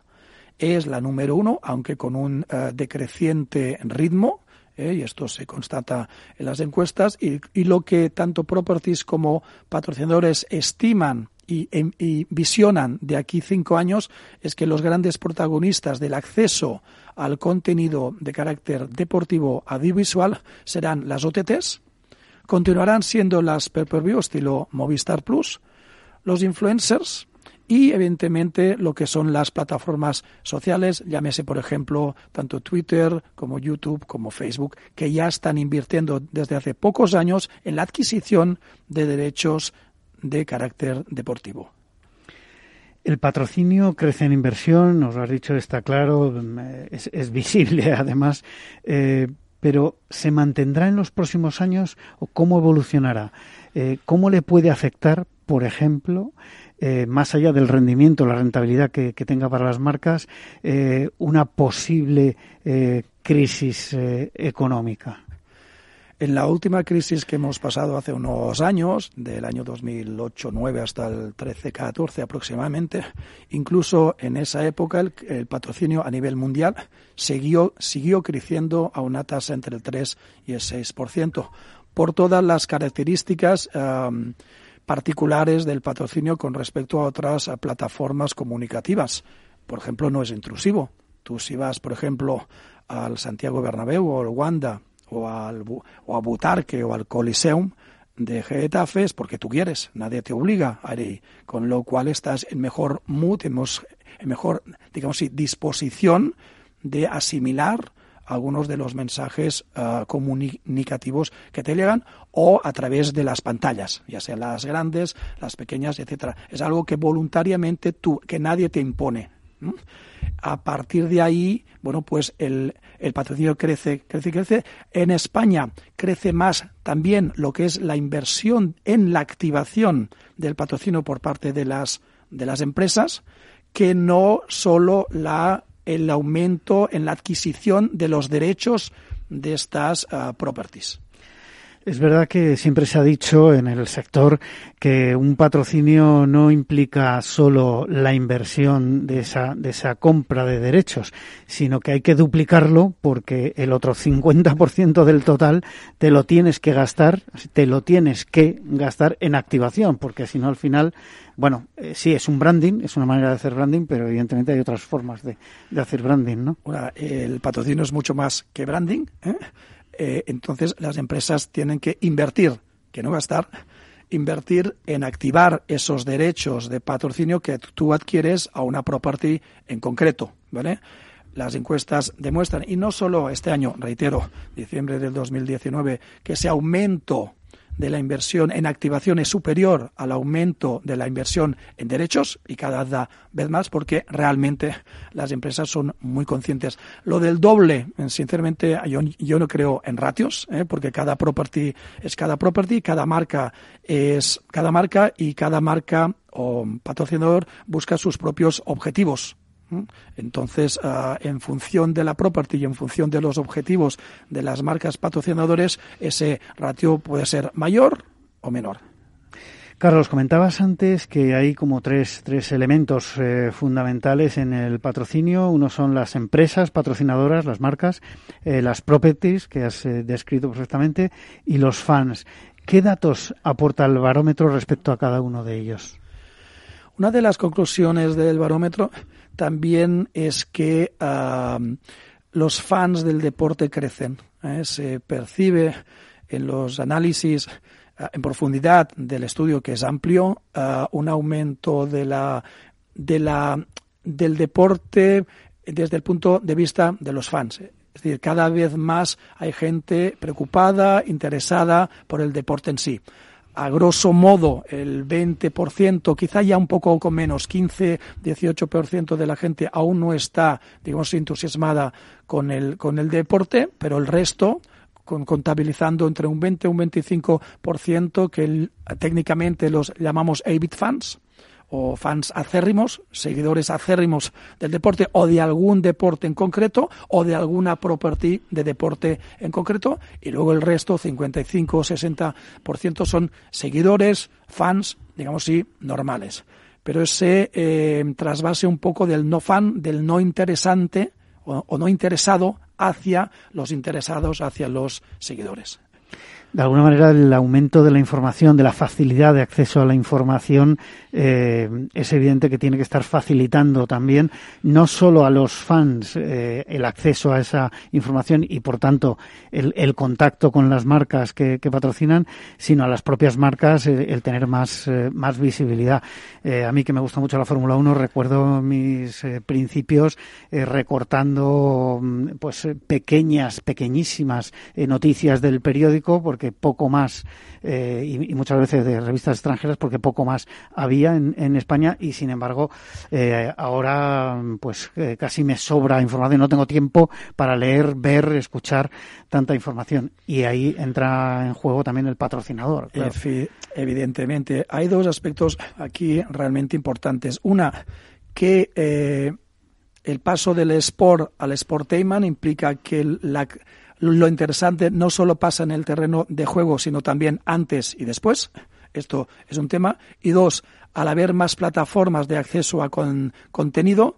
es la número uno, aunque con un uh, decreciente ritmo ¿eh? y esto se constata en las encuestas, y, lo que tanto properties como patrocinadores estiman y, y, visionan de aquí cinco años es que los grandes protagonistas del acceso al contenido de carácter deportivo audiovisual serán las OTTs, continuarán siendo las pay-per-view estilo Movistar Plus, los influencers, y evidentemente lo que son las plataformas sociales, llámese por ejemplo tanto Twitter como YouTube como Facebook, que ya están invirtiendo desde hace pocos años en la adquisición de derechos de carácter deportivo. El patrocinio crece en inversión, nos lo has dicho, está claro, es, visible además, eh, pero ¿se mantendrá en los próximos años o cómo evolucionará? Eh, ¿Cómo le puede afectar, por ejemplo, eh, más allá del rendimiento, la rentabilidad que, tenga para las marcas, eh, una posible crisis económica? En la última crisis que hemos pasado hace unos años, del año 2008-9 hasta el 13-14 aproximadamente, incluso en esa época el, patrocinio a nivel mundial siguió, siguió creciendo a una tasa entre el 3 y el 6%, por todas las características particulares del patrocinio con respecto a otras plataformas comunicativas. Por ejemplo, no es intrusivo. Tú si vas, por ejemplo, al Santiago Bernabéu o al Wanda o, al, o a Butarque o al Coliseum de Getafe es porque tú quieres, nadie te obliga a ir con lo cual estás en mejor mood, en, mejor, digamos disposición de asimilar algunos de los mensajes ah, comunicativos que te llegan o a través de las pantallas, ya sean las grandes, las pequeñas, etcétera. Es algo que voluntariamente tú, que nadie te impone. A partir de ahí, bueno, pues el, el patrocinio crece, crece, crece. En España crece más también lo que es la inversión en la activación del patrocinio por parte de las, de las empresas, que no solo la, el aumento en la adquisición de los derechos de estas uh, properties. Es verdad que siempre se ha dicho en el sector que un patrocinio no implica solo la inversión de esa, de esa compra de derechos, sino que hay que duplicarlo porque el otro 50% del total te lo tienes que gastar, te lo tienes que gastar en activación, porque si no al final, bueno, eh, sí es un branding, es una manera de hacer branding, pero evidentemente hay otras formas de, de hacer branding, ¿no? el patrocinio es mucho más que branding, ¿eh? Eh, entonces las empresas tienen que invertir, que no gastar, invertir en activar esos derechos de patrocinio que tú adquieres a una property en concreto, ¿vale? Las encuestas demuestran, y no solo este año, reitero, diciembre del 2019, que ese aumento de la inversión en activación es superior al aumento de la inversión en derechos y cada vez más porque realmente las empresas son muy conscientes. Lo del doble, sinceramente, yo, no creo en ratios, ¿eh? porque cada property es cada property, cada marca es cada marca y cada marca o patrocinador busca sus propios objetivos entonces, ah, en función de la property y en función de los objetivos de las marcas patrocinadores, ese ratio puede ser mayor o menor. Carlos, comentabas antes que hay como tres, tres elementos eh, fundamentales en el patrocinio. Uno son las empresas patrocinadoras, las marcas, eh, las properties, que has eh, descrito perfectamente, y los fans. ¿Qué datos aporta el barómetro respecto a cada uno de ellos? Una de las conclusiones del barómetro también es que los fans del deporte crecen. ¿eh? Se percibe en los análisis ah, en profundidad del estudio, que es amplio, ah, un aumento de la, de la, del deporte desde el punto de vista de los fans. Es decir, cada vez más hay gente preocupada, interesada por el deporte en sí a grosso modo el 20%, quizá ya un poco menos, 15, 18% de la gente aún no está, digamos, entusiasmada con el, con el deporte, pero el resto, con, contabilizando entre un 20 y un 25%, que técnicamente los llamamos A-Bit fans, o fans acérrimos, seguidores acérrimos del deporte o de algún deporte en concreto o de alguna property de deporte en concreto y luego el resto, 55 o 60% son seguidores, fans, digamos así, normales. Pero ese eh, trasvase un poco del no fan, del no interesante o no interesado hacia los interesados, hacia los seguidores de alguna manera el aumento de la información, de la facilidad de acceso a la información, eh, es evidente que tiene que estar facilitando también no solo a los fans eh, el acceso a esa información y por tanto el, contacto con las marcas que, patrocinan, sino a las propias marcas eh, el tener más, más visibilidad. a mí que me gusta mucho la Fórmula 1, recuerdo mis principios recortando mm, pues pequeñas, pequeñísimas noticias del periódico porque poco más, eh, y, muchas veces de revistas extranjeras, porque poco más había en, España y sin embargo eh, ahora pues eh, casi me sobra información, no tengo tiempo para leer, ver, escuchar tanta información y ahí entra en juego también el patrocinador. Evidentemente, hay dos aspectos aquí realmente importantes. Una, que el paso del sport al sportainment implica que la, lo interesante no solo pasa en el terreno de juego, sino también antes y después. Esto es un tema. Y dos, al haber más plataformas de acceso a contenido,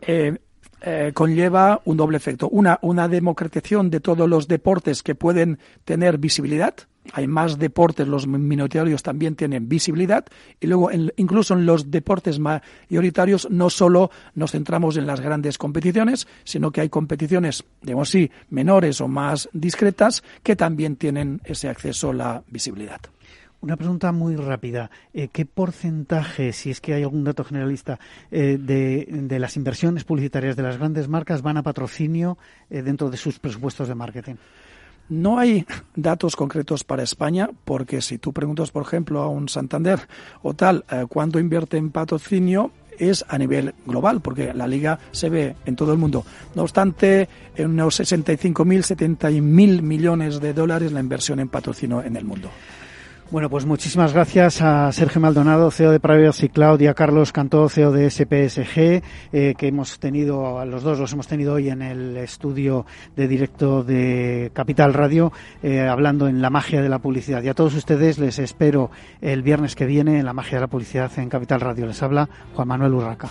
eh, eh, conlleva un doble efecto. Una, una democratización de todos los deportes que pueden tener visibilidad. Hay más deportes, los minoritarios también tienen visibilidad. Y luego, incluso en los deportes mayoritarios, no solo nos centramos en las grandes competiciones, sino que hay competiciones, digamos así, menores o más discretas, que también tienen ese acceso a la visibilidad. Una pregunta muy rápida. Eh, ¿Qué porcentaje, si es que hay algún dato generalista, eh, de, las inversiones publicitarias de las grandes marcas van a patrocinio eh, dentro de sus presupuestos de marketing? No hay datos concretos para España, porque si tú preguntas, por ejemplo, a un Santander o tal, cuánto invierte en patrocinio, es a nivel global, porque la liga se ve en todo el mundo. No obstante, en unos 65.000, 70.000 millones de dólares la inversión en patrocinio en el mundo. Bueno, pues muchísimas gracias a Sergio Maldonado, CEO de Privacy Cloud, y a Carlos Cantó, CEO de SPSG, eh, que hemos tenido, los dos los hemos tenido hoy en el estudio de directo de Capital Radio, eh, hablando en la magia de la publicidad. Y a todos ustedes les espero el viernes que viene en la magia de la publicidad en Capital Radio. Les habla Juan Manuel Urraca.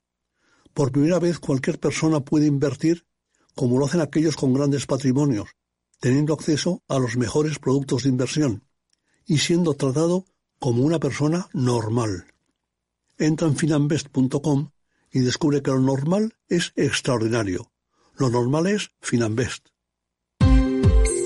por primera vez cualquier persona puede invertir como lo hacen aquellos con grandes patrimonios, teniendo acceso a los mejores productos de inversión y siendo tratado como una persona normal. Entra en finambest.com y descubre que lo normal es extraordinario. Lo normal es Finambest.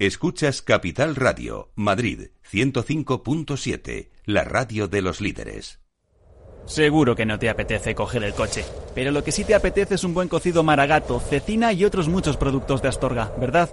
Escuchas Capital Radio, Madrid 105.7, la radio de los líderes. Seguro que no te apetece coger el coche, pero lo que sí te apetece es un buen cocido maragato, cecina y otros muchos productos de Astorga, ¿verdad?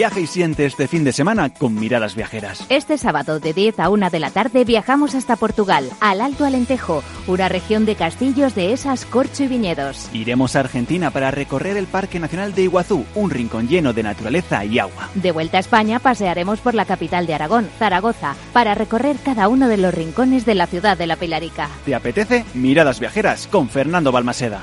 Viaja y siente este fin de semana con miradas viajeras. Este sábado de 10 a 1 de la tarde viajamos hasta Portugal, al Alto Alentejo, una región de castillos, de esas, corcho y viñedos. Iremos a Argentina para recorrer el Parque Nacional de Iguazú, un rincón lleno de naturaleza y agua. De vuelta a España pasearemos por la capital de Aragón, Zaragoza, para recorrer cada uno de los rincones de la ciudad de la Pilarica. ¿Te apetece? Miradas viajeras con Fernando Balmaseda.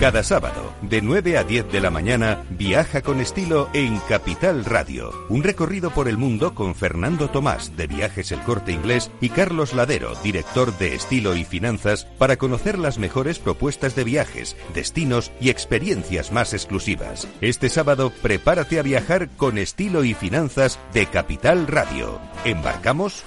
Cada sábado, de 9 a 10 de la mañana, viaja con estilo en Capital Radio. Un recorrido por el mundo con Fernando Tomás, de Viajes El Corte Inglés, y Carlos Ladero, director de Estilo y Finanzas, para conocer las mejores propuestas de viajes, destinos y experiencias más exclusivas. Este sábado, prepárate a viajar con Estilo y Finanzas de Capital Radio. ¿Embarcamos?